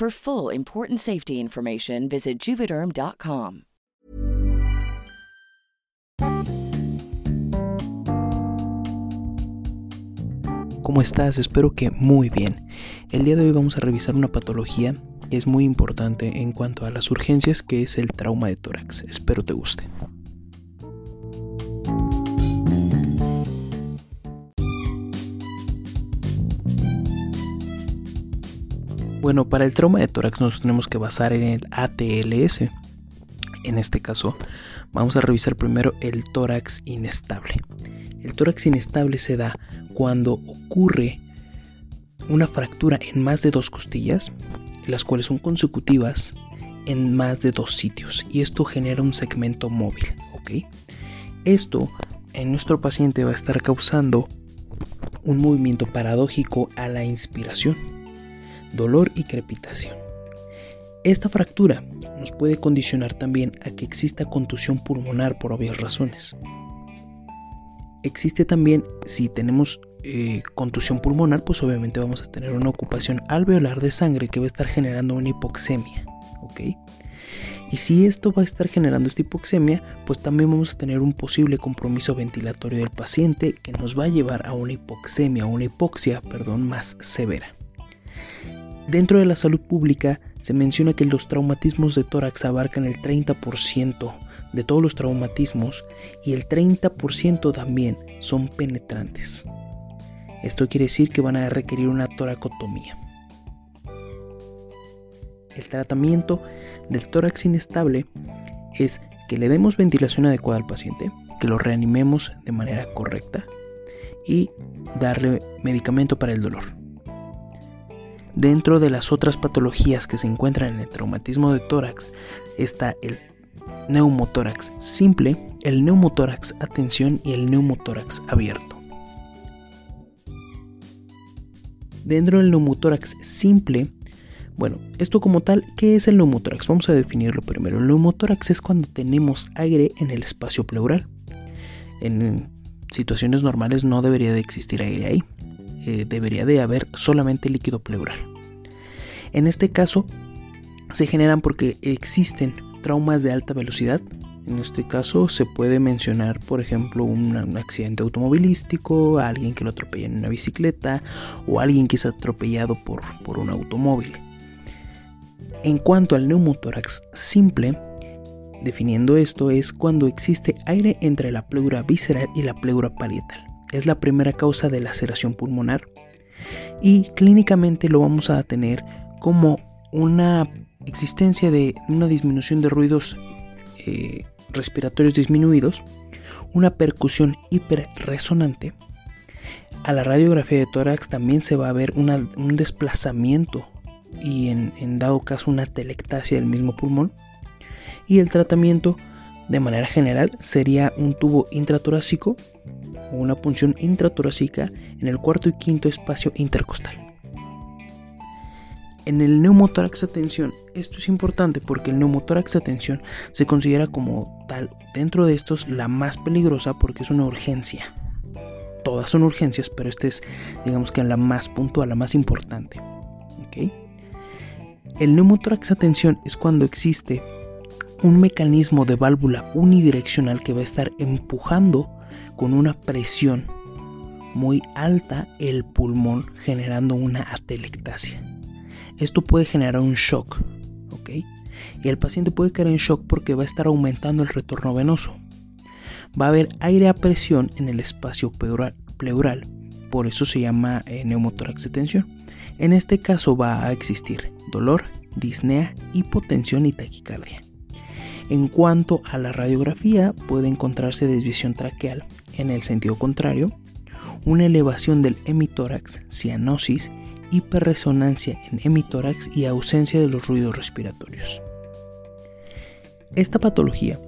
For full important safety information, visit juvederm.com. ¿Cómo estás? Espero que muy bien. El día de hoy vamos a revisar una patología que es muy importante en cuanto a las urgencias, que es el trauma de tórax. Espero te guste. Bueno, para el trauma de tórax nos tenemos que basar en el ATLS. En este caso, vamos a revisar primero el tórax inestable. El tórax inestable se da cuando ocurre una fractura en más de dos costillas, las cuales son consecutivas en más de dos sitios, y esto genera un segmento móvil. Esto en nuestro paciente va a estar causando un movimiento paradójico a la inspiración dolor y crepitación. Esta fractura nos puede condicionar también a que exista contusión pulmonar por obvias razones. Existe también, si tenemos eh, contusión pulmonar, pues obviamente vamos a tener una ocupación alveolar de sangre que va a estar generando una hipoxemia. Y si esto va a estar generando esta hipoxemia, pues también vamos a tener un posible compromiso ventilatorio del paciente que nos va a llevar a una hipoxemia, una hipoxia, perdón, más severa. Dentro de la salud pública se menciona que los traumatismos de tórax abarcan el 30% de todos los traumatismos y el 30% también son penetrantes. Esto quiere decir que van a requerir una toracotomía. El tratamiento del tórax inestable es que le demos ventilación adecuada al paciente, que lo reanimemos de manera correcta y darle medicamento para el dolor. Dentro de las otras patologías que se encuentran en el traumatismo de tórax está el neumotórax simple, el neumotórax a tensión y el neumotórax abierto. Dentro del neumotórax simple, bueno, esto como tal, ¿qué es el neumotórax? Vamos a definirlo primero. El neumotórax es cuando tenemos aire en el espacio pleural. En situaciones normales no debería de existir aire ahí. Eh, debería de haber solamente líquido pleural. En este caso se generan porque existen traumas de alta velocidad. En este caso se puede mencionar, por ejemplo, un, accidente automovilístico, alguien que lo atropella en una bicicleta o alguien que es atropellado por, por un automóvil. En cuanto al neumotórax simple, definiendo esto, es cuando existe aire entre la pleura visceral y la pleura parietal es la primera causa de laceración pulmonar y clínicamente lo vamos a tener como una existencia de una disminución de ruidos eh, respiratorios disminuidos, una percusión hiperresonante. A la radiografía de tórax también se va a ver un desplazamiento y en, en dado caso una telectasia del mismo pulmón. Y el tratamiento de manera general sería un tubo intratorácico una punción intratorácica en el cuarto y quinto espacio intercostal. En el neumotórax atención, esto es importante porque el neumotórax atención se considera como tal dentro de estos la más peligrosa porque es una urgencia. Todas son urgencias, pero esta es digamos que la más puntual, la más importante. El neumotórax atención es cuando existe un mecanismo de válvula unidireccional que va a estar empujando con una presión muy alta el pulmón generando una atelectasia. Esto puede generar un shock, ¿ok? Y el paciente puede caer en shock porque va a estar aumentando el retorno venoso. Va a haber aire a presión en el espacio pleural, por eso se llama eh, neumotórax de tensión. En este caso va a existir dolor, disnea, hipotensión y taquicardia. En cuanto a la radiografía, puede encontrarse desviación traqueal en el sentido contrario, una elevación del hemitórax, cianosis, hiperresonancia en hemitórax y ausencia de los ruidos respiratorios. Esta patología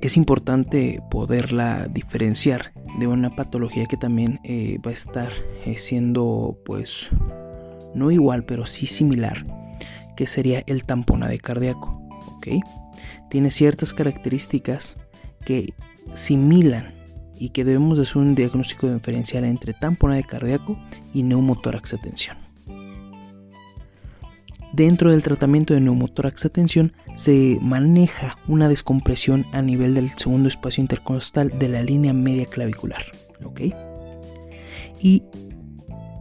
es importante poderla diferenciar de una patología que también eh, va a estar eh, siendo pues no igual pero sí similar que sería el tamponade cardíaco ¿ok? Tiene ciertas características que similan y que debemos de hacer un diagnóstico diferencial entre tamponade cardíaco y neumotórax de tensión. Dentro del tratamiento de neumotórax de tensión se maneja una descompresión a nivel del segundo espacio intercostal de la línea media clavicular. Y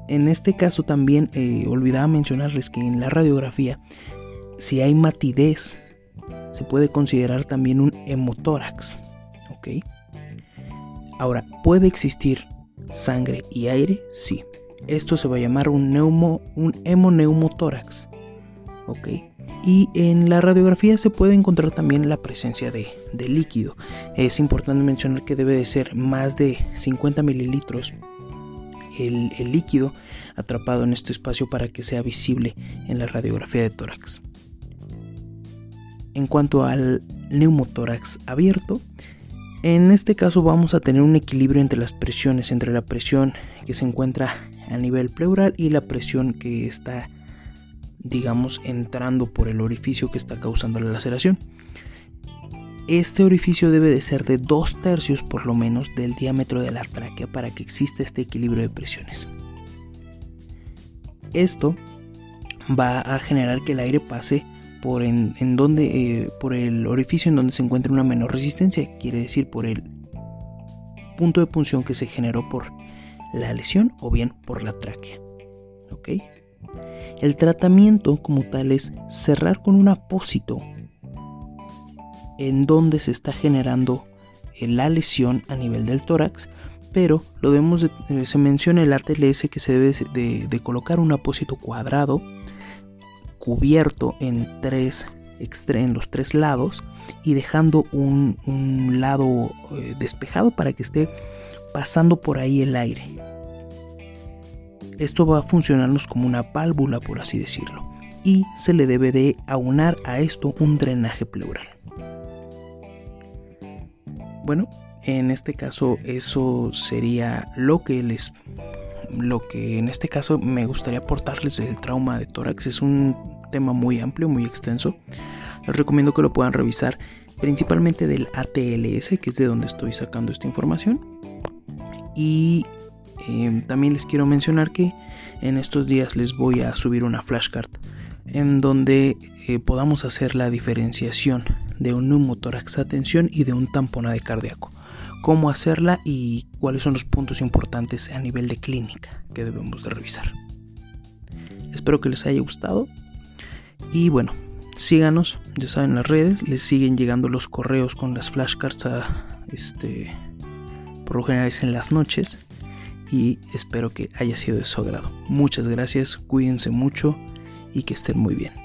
en este caso también eh, olvidaba mencionarles que en la radiografía, si hay matidez se puede considerar también un hemotórax. Ahora, ¿puede existir sangre y aire? Sí. Esto se va a llamar un, neumo, un hemoneumotórax. Y en la radiografía se puede encontrar también la presencia de, líquido. Es importante mencionar que debe de ser más de 50 mililitros el, el líquido atrapado en este espacio para que sea visible en la radiografía de tórax. En cuanto al neumotórax abierto, en este caso vamos a tener un equilibrio entre las presiones, entre la presión que se encuentra a nivel pleural y la presión que está, digamos, entrando por el orificio que está causando la laceración. Este orificio debe de ser de dos tercios por lo menos del diámetro de la tráquea para que exista este equilibrio de presiones. Esto va a generar que el aire pase por, en, donde, eh, por el orificio en donde se encuentra una menor resistencia, quiere decir por el punto de punción que se generó por la lesión o bien por la tráquea. ¿Ok? El tratamiento como tal es cerrar con un apósito en donde se está generando eh, la lesión a nivel del tórax, pero lo vemos, eh, se menciona el ATLS que se debe de, de colocar un apósito cuadrado cubierto en tres en los tres lados y dejando un, lado eh, despejado para que esté pasando por ahí el aire. Esto va a funcionarnos como una válvula, por así decirlo, y se le debe de aunar a esto un drenaje pleural. Bueno, en este caso eso sería lo que les lo que en este caso me gustaría aportarles del trauma de tórax es un tema muy amplio, muy extenso. Les recomiendo que lo puedan revisar principalmente del ATLS, que es de donde estoy sacando esta información. Y em, también les quiero mencionar que en estos días les voy a subir una flashcard en donde eh, podamos hacer la diferenciación de un neumotórax atención y de un tamponade cardíaco. Cómo hacerla y cuáles son los puntos importantes a nivel de clínica que debemos de revisar. Espero que les haya gustado y bueno, síganos, ya saben las redes, les siguen llegando los correos con las flashcards a, este, por lo general en las noches y espero que haya sido de su agrado. Muchas gracias, cuídense mucho y que estén muy bien.